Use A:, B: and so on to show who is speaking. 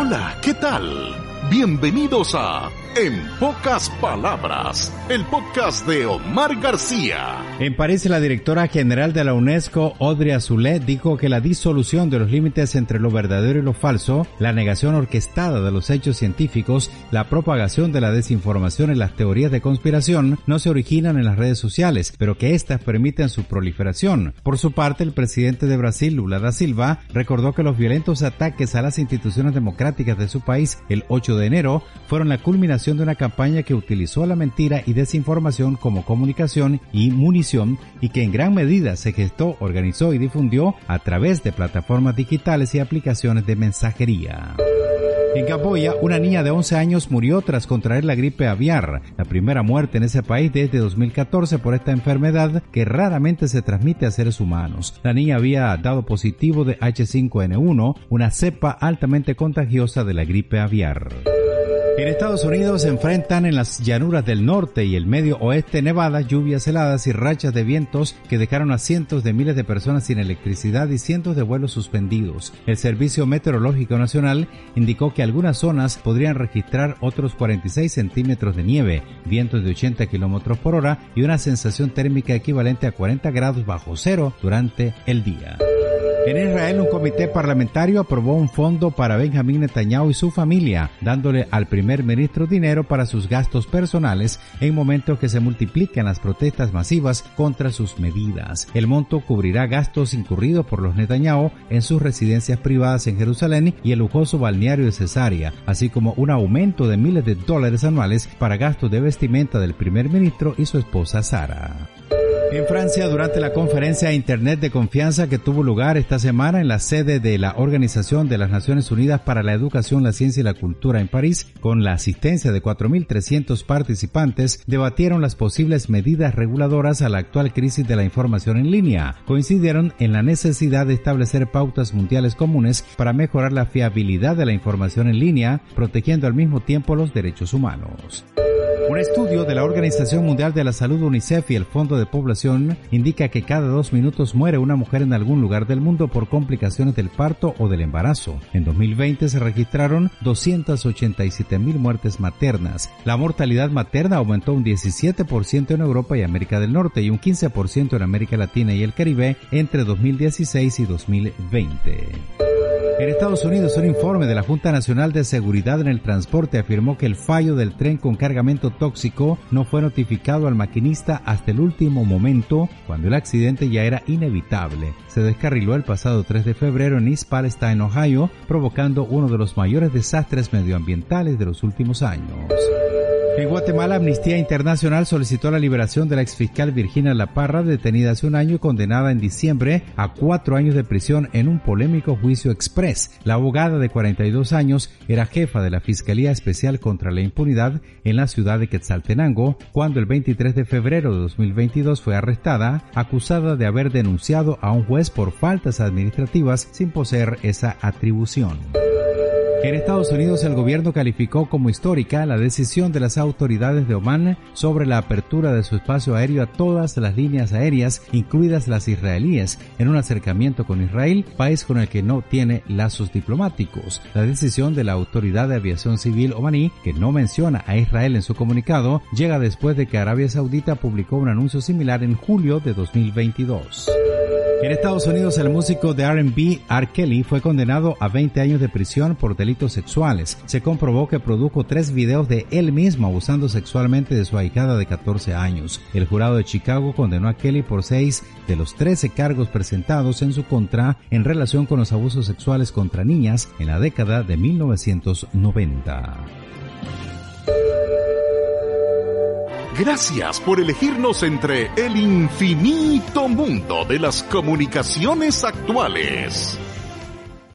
A: Hola, ¿qué tal? Bienvenidos a En pocas palabras, el podcast de Omar García.
B: En París, la directora general de la UNESCO, Audrey Azoulay, dijo que la disolución de los límites entre lo verdadero y lo falso, la negación orquestada de los hechos científicos, la propagación de la desinformación y las teorías de conspiración no se originan en las redes sociales, pero que éstas permiten su proliferación. Por su parte, el presidente de Brasil, Lula da Silva, recordó que los violentos ataques a las instituciones democráticas de su país el 8 de enero fueron la culminación de una campaña que utilizó la mentira y desinformación como comunicación y munición y que en gran medida se gestó, organizó y difundió a través de plataformas digitales y aplicaciones de mensajería. En Camboya, una niña de 11 años murió tras contraer la gripe aviar, la primera muerte en ese país desde 2014 por esta enfermedad que raramente se transmite a seres humanos. La niña había dado positivo de H5N1, una cepa altamente contagiosa de la gripe aviar. En Estados Unidos se enfrentan en las llanuras del norte y el medio oeste nevadas, lluvias heladas y rachas de vientos que dejaron a cientos de miles de personas sin electricidad y cientos de vuelos suspendidos. El Servicio Meteorológico Nacional indicó que algunas zonas podrían registrar otros 46 centímetros de nieve, vientos de 80 kilómetros por hora y una sensación térmica equivalente a 40 grados bajo cero durante el día. En Israel, un comité parlamentario aprobó un fondo para Benjamín Netanyahu y su familia, dándole al primer ministro dinero para sus gastos personales en momentos que se multiplican las protestas masivas contra sus medidas. El monto cubrirá gastos incurridos por los Netanyahu en sus residencias privadas en Jerusalén y el lujoso balneario de Cesárea, así como un aumento de miles de dólares anuales para gastos de vestimenta del primer ministro y su esposa Sara. En Francia, durante la conferencia Internet de confianza que tuvo lugar esta semana en la sede de la Organización de las Naciones Unidas para la Educación, la Ciencia y la Cultura en París, con la asistencia de 4.300 participantes, debatieron las posibles medidas reguladoras a la actual crisis de la información en línea. Coincidieron en la necesidad de establecer pautas mundiales comunes para mejorar la fiabilidad de la información en línea, protegiendo al mismo tiempo los derechos humanos. Un estudio de la Organización Mundial de la Salud UNICEF y el Fondo de Población indica que cada dos minutos muere una mujer en algún lugar del mundo por complicaciones del parto o del embarazo. En 2020 se registraron 287 mil muertes maternas. La mortalidad materna aumentó un 17% en Europa y América del Norte y un 15% en América Latina y el Caribe entre 2016 y 2020. En Estados Unidos, un informe de la Junta Nacional de Seguridad en el Transporte afirmó que el fallo del tren con cargamento tóxico no fue notificado al maquinista hasta el último momento, cuando el accidente ya era inevitable. Se descarriló el pasado 3 de febrero en East Palestine, Ohio, provocando uno de los mayores desastres medioambientales de los últimos años. En Guatemala, Amnistía Internacional solicitó la liberación de la exfiscal Virginia La Parra, detenida hace un año y condenada en diciembre a cuatro años de prisión en un polémico juicio express. La abogada de 42 años era jefa de la Fiscalía Especial contra la Impunidad en la ciudad de Quetzaltenango, cuando el 23 de febrero de 2022 fue arrestada, acusada de haber denunciado a un juez por faltas administrativas sin poseer esa atribución. En Estados Unidos el gobierno calificó como histórica la decisión de las autoridades de Oman sobre la apertura de su espacio aéreo a todas las líneas aéreas, incluidas las israelíes, en un acercamiento con Israel, país con el que no tiene lazos diplomáticos. La decisión de la Autoridad de Aviación Civil omaní, que no menciona a Israel en su comunicado, llega después de que Arabia Saudita publicó un anuncio similar en julio de 2022. En Estados Unidos, el músico de RB R. Kelly fue condenado a 20 años de prisión por delitos sexuales. Se comprobó que produjo tres videos de él mismo abusando sexualmente de su ahijada de 14 años. El jurado de Chicago condenó a Kelly por seis de los 13 cargos presentados en su contra en relación con los abusos sexuales contra niñas en la década de 1990.
A: Gracias por elegirnos entre el infinito mundo de las comunicaciones actuales.